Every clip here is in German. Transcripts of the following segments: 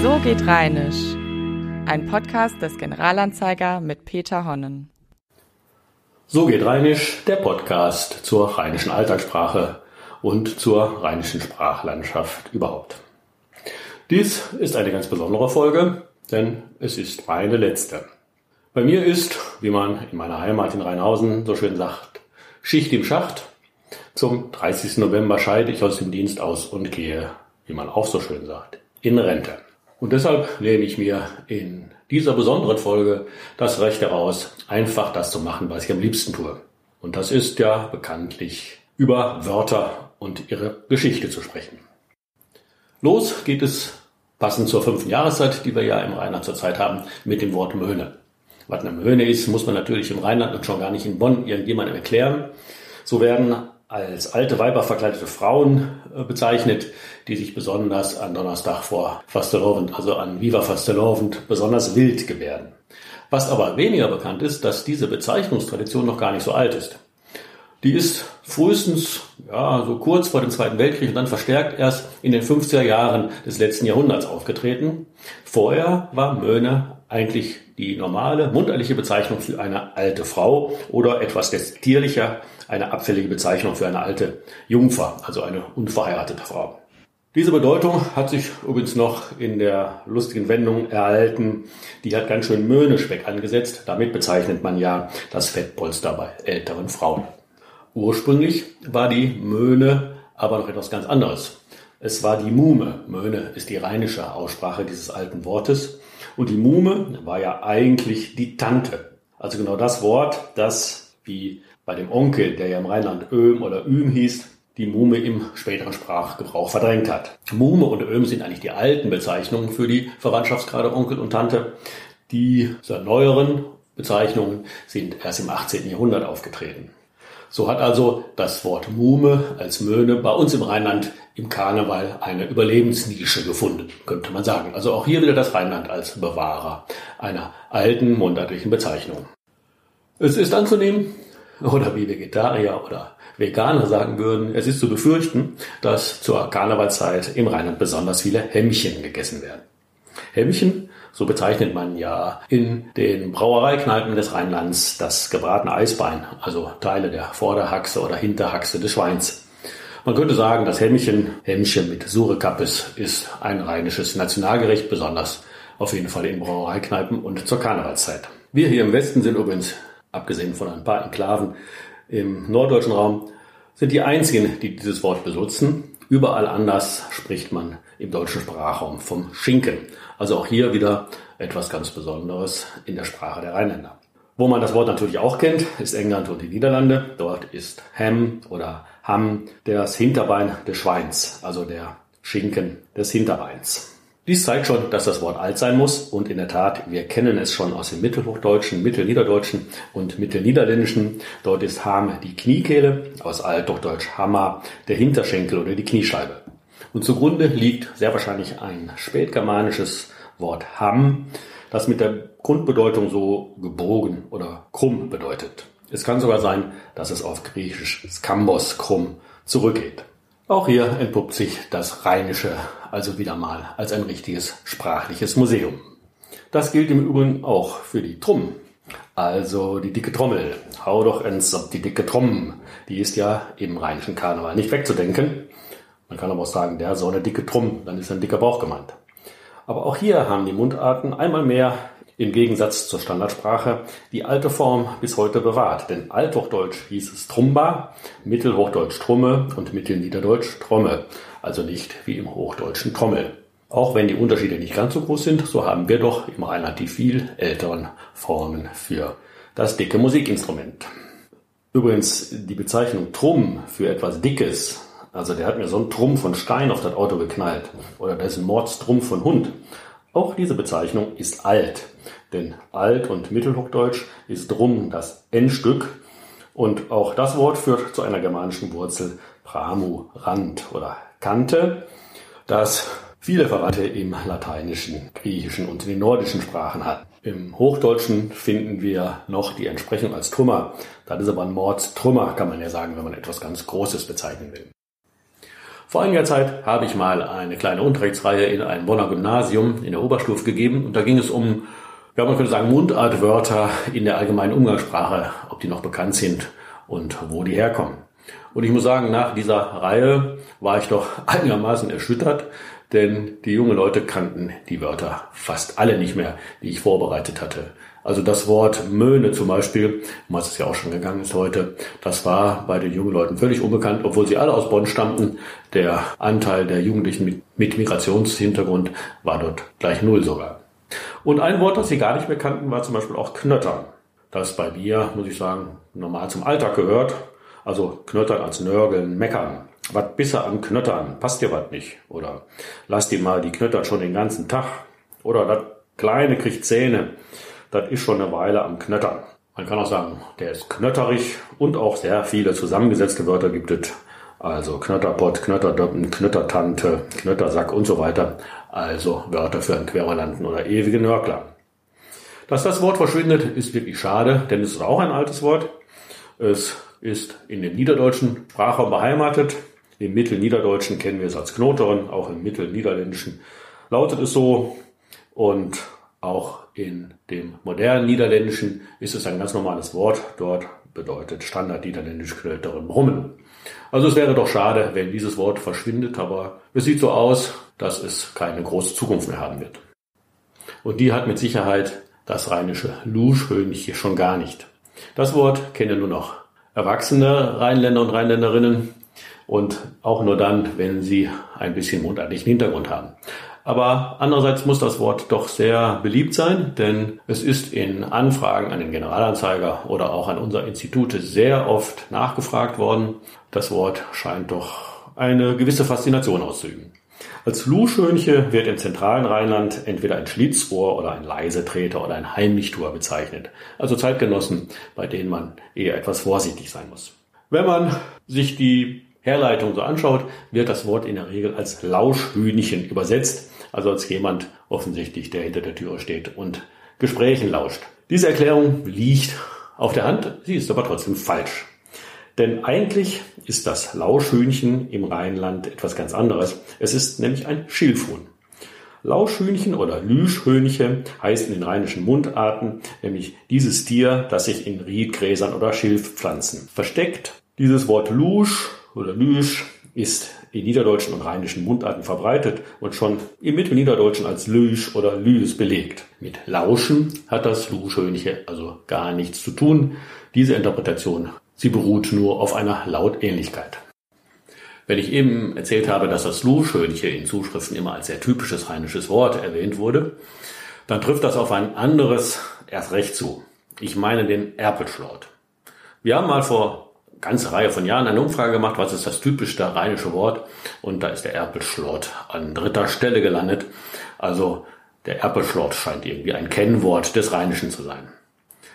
So geht Rheinisch. Ein Podcast des Generalanzeiger mit Peter Honnen. So geht Rheinisch, der Podcast zur rheinischen Alltagssprache und zur rheinischen Sprachlandschaft überhaupt. Dies ist eine ganz besondere Folge, denn es ist meine letzte. Bei mir ist, wie man in meiner Heimat in Rheinhausen so schön sagt, Schicht im Schacht. Zum 30. November scheide ich aus dem Dienst aus und gehe, wie man auch so schön sagt, in Rente. Und deshalb nehme ich mir in dieser besonderen Folge das Recht heraus, einfach das zu machen, was ich am liebsten tue. Und das ist ja bekanntlich über Wörter und ihre Geschichte zu sprechen. Los geht es, passend zur fünften Jahreszeit, die wir ja im Rheinland zurzeit haben, mit dem Wort Möhne. Was eine Möhne ist, muss man natürlich im Rheinland und schon gar nicht in Bonn irgendjemandem erklären. So werden als alte Weiber verkleidete Frauen äh, bezeichnet, die sich besonders an Donnerstag vor Fastelovend, also an Viva Fastelovend, besonders wild gebärden. Was aber weniger bekannt ist, dass diese Bezeichnungstradition noch gar nicht so alt ist. Die ist frühestens ja, so kurz vor dem Zweiten Weltkrieg und dann verstärkt erst in den 50er Jahren des letzten Jahrhunderts aufgetreten. Vorher war Möhne eigentlich die normale mundartliche Bezeichnung für eine alte Frau oder etwas destierlicher eine abfällige Bezeichnung für eine alte Jungfer, also eine unverheiratete Frau. Diese Bedeutung hat sich übrigens noch in der lustigen Wendung erhalten, die hat ganz schön Möhnespeck angesetzt. Damit bezeichnet man ja das Fettpolster bei älteren Frauen. Ursprünglich war die Möhne aber noch etwas ganz anderes. Es war die Mume. Möhne ist die rheinische Aussprache dieses alten Wortes. Und die Mume war ja eigentlich die Tante. Also genau das Wort, das wie bei dem Onkel, der ja im Rheinland Öhm oder Üm hieß, die Mume im späteren Sprachgebrauch verdrängt hat. Mume und Öhm sind eigentlich die alten Bezeichnungen für die Verwandtschaftsgrade Onkel und Tante. Die neueren Bezeichnungen sind erst im 18. Jahrhundert aufgetreten. So hat also das Wort Mume als Möhne bei uns im Rheinland im Karneval eine Überlebensnische gefunden, könnte man sagen. Also auch hier wieder das Rheinland als Bewahrer einer alten mundartlichen Bezeichnung. Es ist anzunehmen, oder wie Vegetarier oder Veganer sagen würden, es ist zu befürchten, dass zur Karnevalzeit im Rheinland besonders viele Hämmchen gegessen werden. Hämmchen, so bezeichnet man ja in den Brauereikneipen des Rheinlands das gebratene Eisbein, also Teile der Vorderhaxe oder Hinterhaxe des Schweins. Man könnte sagen, das Hämmchen, Hämmchen mit Surekappes, ist ein rheinisches Nationalgericht, besonders auf jeden Fall in Brauereikneipen und zur Karnevalszeit. Wir hier im Westen sind übrigens abgesehen von ein paar Enklaven im norddeutschen Raum, sind die einzigen, die dieses Wort benutzen. Überall anders spricht man im deutschen Sprachraum vom Schinken. Also auch hier wieder etwas ganz Besonderes in der Sprache der Rheinländer. Wo man das Wort natürlich auch kennt, ist England und die Niederlande. Dort ist Ham oder Ham das Hinterbein des Schweins, also der Schinken des Hinterbeins. Dies zeigt schon, dass das Wort alt sein muss und in der Tat, wir kennen es schon aus dem Mittelhochdeutschen, Mittelniederdeutschen und Mittelniederländischen. Dort ist Ham die Kniekehle, aus Althochdeutsch Hammer der Hinterschenkel oder die Kniescheibe. Und zugrunde liegt sehr wahrscheinlich ein spätgermanisches Wort Ham, das mit der Grundbedeutung so gebogen oder krumm bedeutet. Es kann sogar sein, dass es auf Griechisch Skambos krumm zurückgeht. Auch hier entpuppt sich das Rheinische also wieder mal als ein richtiges sprachliches Museum. Das gilt im Übrigen auch für die Trumm, also die dicke Trommel. Hau doch ins ob die dicke Tromm. Die ist ja im rheinischen Karneval nicht wegzudenken. Man kann aber auch sagen, der so eine dicke Trumm, dann ist ein dicker Bauch gemeint. Aber auch hier haben die Mundarten einmal mehr im Gegensatz zur Standardsprache die alte Form bis heute bewahrt. Denn Althochdeutsch hieß es Trumba, Mittelhochdeutsch Trumme und Mittelniederdeutsch Tromme. Also nicht wie im Hochdeutschen Trommel. Auch wenn die Unterschiede nicht ganz so groß sind, so haben wir doch im Rheinland die viel älteren Formen für das dicke Musikinstrument. Übrigens, die Bezeichnung Trumm für etwas Dickes, also der hat mir so einen Trumm von Stein auf das Auto geknallt oder da ist ein Mordstrumm von Hund. Auch diese Bezeichnung ist alt. Denn Alt- und Mittelhochdeutsch ist drum das N-Stück und auch das Wort führt zu einer germanischen Wurzel pramu, Rand oder Kante, das viele Verwandte im Lateinischen, Griechischen und in den nordischen Sprachen hat. Im Hochdeutschen finden wir noch die Entsprechung als Trümmer. Das ist aber ein Mordstrümmer, kann man ja sagen, wenn man etwas ganz Großes bezeichnen will. Vor einiger Zeit habe ich mal eine kleine Unterrichtsreihe in einem Bonner Gymnasium in der Oberstufe gegeben und da ging es um, ja man könnte sagen, Mundartwörter in der allgemeinen Umgangssprache, ob die noch bekannt sind und wo die herkommen. Und ich muss sagen, nach dieser Reihe war ich doch einigermaßen erschüttert, denn die jungen Leute kannten die Wörter fast alle nicht mehr, die ich vorbereitet hatte. Also das Wort Möhne zum Beispiel, um was es ja auch schon gegangen ist heute, das war bei den jungen Leuten völlig unbekannt, obwohl sie alle aus Bonn stammten. Der Anteil der Jugendlichen mit, mit Migrationshintergrund war dort gleich null sogar. Und ein Wort, das sie gar nicht mehr kannten, war zum Beispiel auch Knöttern. Das bei mir, muss ich sagen, normal zum Alltag gehört. Also Knöttern als Nörgeln, Meckern. Was bist du an Knöttern? Passt dir was nicht? Oder lass dir mal die Knöttern schon den ganzen Tag. Oder das Kleine kriegt Zähne das ist schon eine Weile am Knöttern. Man kann auch sagen, der ist knötterig und auch sehr viele zusammengesetzte Wörter gibt es. Also Knötterpott, Knötterdöppen, Knöttertante, Knöttersack und so weiter. Also Wörter für einen Querulanten oder ewigen Nörgler. Dass das Wort verschwindet, ist wirklich schade, denn es ist auch ein altes Wort. Es ist in dem niederdeutschen Sprachraum beheimatet. Im Mittelniederdeutschen kennen wir es als Knoteren, auch im Mittelniederländischen lautet es so. Und auch in dem modernen Niederländischen ist es ein ganz normales Wort. Dort bedeutet Standard Niederländisch Knöteren Brummen. Also es wäre doch schade, wenn dieses Wort verschwindet, aber es sieht so aus, dass es keine große Zukunft mehr haben wird. Und die hat mit Sicherheit das rheinische Luschhönchen schon gar nicht. Das Wort kennen nur noch erwachsene Rheinländer und Rheinländerinnen und auch nur dann, wenn sie ein bisschen mundartlichen Hintergrund haben. Aber andererseits muss das Wort doch sehr beliebt sein, denn es ist in Anfragen an den Generalanzeiger oder auch an unser Institut sehr oft nachgefragt worden. Das Wort scheint doch eine gewisse Faszination auszuüben. Als Luschönche wird im zentralen Rheinland entweder ein Schlitzohr oder ein Leisetreter oder ein Heimlichtuer bezeichnet. Also Zeitgenossen, bei denen man eher etwas vorsichtig sein muss. Wenn man sich die Herleitung so anschaut, wird das Wort in der Regel als Lauschhühnchen übersetzt, also als jemand offensichtlich, der hinter der Türe steht und Gesprächen lauscht. Diese Erklärung liegt auf der Hand, sie ist aber trotzdem falsch. Denn eigentlich ist das Lauschhühnchen im Rheinland etwas ganz anderes. Es ist nämlich ein Schilfhuhn. Lauschhühnchen oder Lüschhöhnchen heißt in den rheinischen Mundarten nämlich dieses Tier, das sich in Riedgräsern oder Schilfpflanzen versteckt. Dieses Wort Lusch oder Lüsch ist in niederdeutschen und rheinischen Mundarten verbreitet und schon im Mittelniederdeutschen als Lüsch oder Lüs belegt. Mit Lauschen hat das Luschhönche also gar nichts zu tun. Diese Interpretation, sie beruht nur auf einer Lautähnlichkeit. Wenn ich eben erzählt habe, dass das Luschhönche in Zuschriften immer als sehr typisches rheinisches Wort erwähnt wurde, dann trifft das auf ein anderes erst recht zu. Ich meine den Erpelschlort. Wir haben mal vor ganze Reihe von Jahren eine Umfrage gemacht, was ist das typischste rheinische Wort? Und da ist der Erpelschlort an dritter Stelle gelandet. Also der Erpelschlort scheint irgendwie ein Kennwort des Rheinischen zu sein.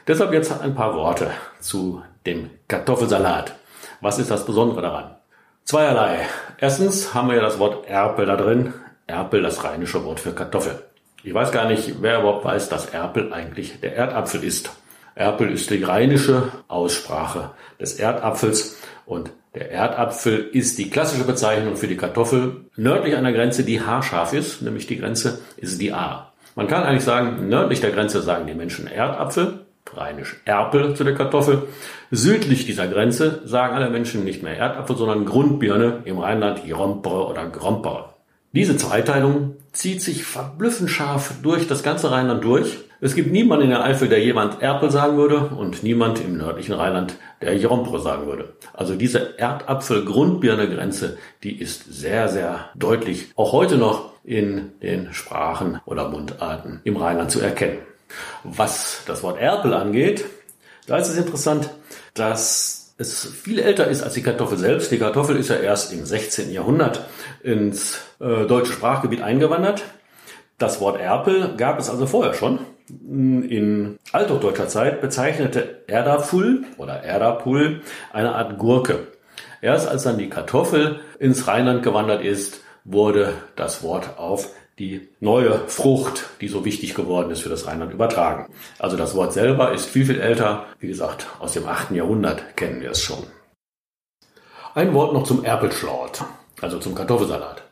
Deshalb jetzt ein paar Worte zu dem Kartoffelsalat. Was ist das Besondere daran? Zweierlei. Erstens haben wir ja das Wort Erpel da drin. Erpel, das rheinische Wort für Kartoffel. Ich weiß gar nicht, wer überhaupt weiß, dass Erpel eigentlich der Erdapfel ist. Erpel ist die rheinische Aussprache des Erdapfels und der Erdapfel ist die klassische Bezeichnung für die Kartoffel nördlich einer Grenze, die haarscharf ist, nämlich die Grenze ist die A. Man kann eigentlich sagen, nördlich der Grenze sagen die Menschen Erdapfel, rheinisch Erpel zu der Kartoffel. Südlich dieser Grenze sagen alle Menschen nicht mehr Erdapfel, sondern Grundbirne, im Rheinland Grompere oder Grompere. Diese Zweiteilung zieht sich verblüffend scharf durch das ganze Rheinland durch. Es gibt niemanden in der Eifel, der jemand Erpel sagen würde und niemand im nördlichen Rheinland, der Jompre sagen würde. Also diese Erdapfel-Grundbirne-Grenze, die ist sehr, sehr deutlich, auch heute noch in den Sprachen oder Mundarten im Rheinland zu erkennen. Was das Wort Erpel angeht, da ist es interessant, dass es viel älter ist als die Kartoffel selbst. Die Kartoffel ist ja erst im 16. Jahrhundert ins äh, deutsche Sprachgebiet eingewandert. Das Wort Erpel gab es also vorher schon. In althochdeutscher Zeit bezeichnete Erdapful oder Erdapul eine Art Gurke. Erst als dann die Kartoffel ins Rheinland gewandert ist, wurde das Wort auf die neue Frucht, die so wichtig geworden ist für das Rheinland, übertragen. Also das Wort selber ist viel, viel älter. Wie gesagt, aus dem 8. Jahrhundert kennen wir es schon. Ein Wort noch zum Erpelschlort. also zum Kartoffelsalat.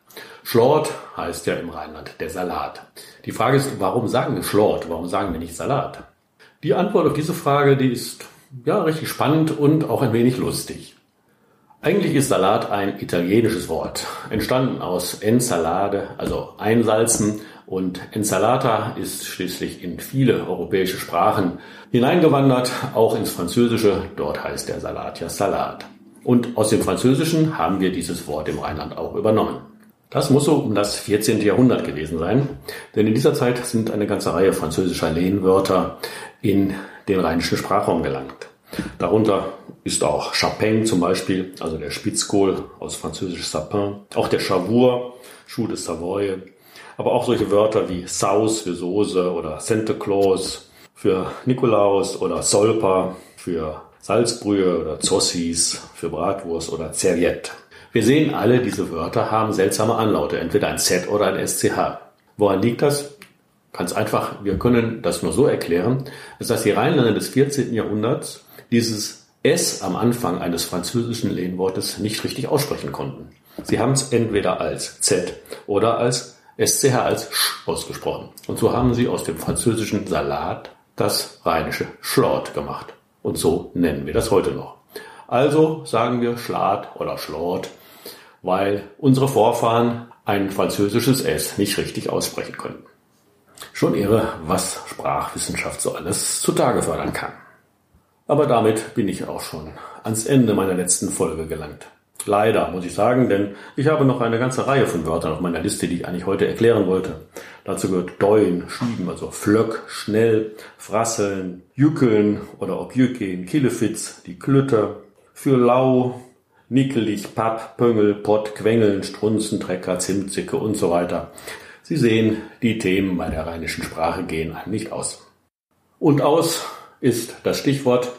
Schlort heißt ja im Rheinland der Salat. Die Frage ist, warum sagen wir Schlort? Warum sagen wir nicht Salat? Die Antwort auf diese Frage, die ist ja richtig spannend und auch ein wenig lustig. Eigentlich ist Salat ein italienisches Wort, entstanden aus Ensalade, also einsalzen und Ensalata ist schließlich in viele europäische Sprachen hineingewandert, auch ins Französische, dort heißt der Salat ja Salat. Und aus dem Französischen haben wir dieses Wort im Rheinland auch übernommen. Das muss so um das 14. Jahrhundert gewesen sein, denn in dieser Zeit sind eine ganze Reihe französischer Lehnwörter in den rheinischen Sprachraum gelangt. Darunter ist auch Chapin zum Beispiel, also der Spitzkohl aus französisch Sapin, auch der Chavour, Schuh de Savoye, aber auch solche Wörter wie Saus für Soße oder Santa Claus für Nikolaus oder Solpa für Salzbrühe oder Zossis für Bratwurst oder Serviette. Wir sehen alle, diese Wörter haben seltsame Anlaute, entweder ein Z oder ein SCH. Woran liegt das? Ganz einfach, wir können das nur so erklären, dass die Rheinländer des 14. Jahrhunderts dieses S am Anfang eines französischen Lehnwortes nicht richtig aussprechen konnten. Sie haben es entweder als Z oder als SCH als Sch ausgesprochen. Und so haben sie aus dem französischen Salat das rheinische Schlort gemacht. Und so nennen wir das heute noch. Also sagen wir Schlat oder Schlort, weil unsere Vorfahren ein französisches S nicht richtig aussprechen können. Schon irre, was Sprachwissenschaft so alles zutage fördern kann. Aber damit bin ich auch schon ans Ende meiner letzten Folge gelangt. Leider, muss ich sagen, denn ich habe noch eine ganze Reihe von Wörtern auf meiner Liste, die ich eigentlich heute erklären wollte. Dazu gehört deuen, schieben, also flöck, schnell, frasseln, jückeln oder ob jückeln, killefitz, die Klütte, für lau, nickelig, papp, pöngel, pott, quengeln, strunzen, trecker, zimtzicke und so weiter. Sie sehen, die Themen bei der rheinischen Sprache gehen einem nicht aus. Und aus ist das Stichwort.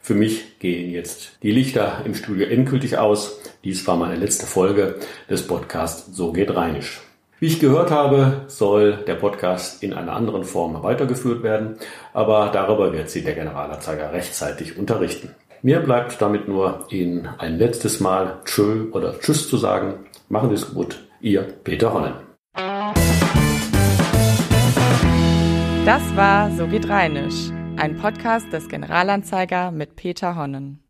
Für mich gehen jetzt die Lichter im Studio endgültig aus. Dies war meine letzte Folge des Podcasts So geht Rheinisch. Wie ich gehört habe, soll der Podcast in einer anderen Form weitergeführt werden, aber darüber wird Sie der Generalanzeiger rechtzeitig unterrichten. Mir bleibt damit nur Ihnen ein letztes Mal Tschö oder Tschüss zu sagen. Machen Sie es gut. Ihr Peter Honnen. Das war So geht Rheinisch, ein Podcast des Generalanzeiger mit Peter Honnen.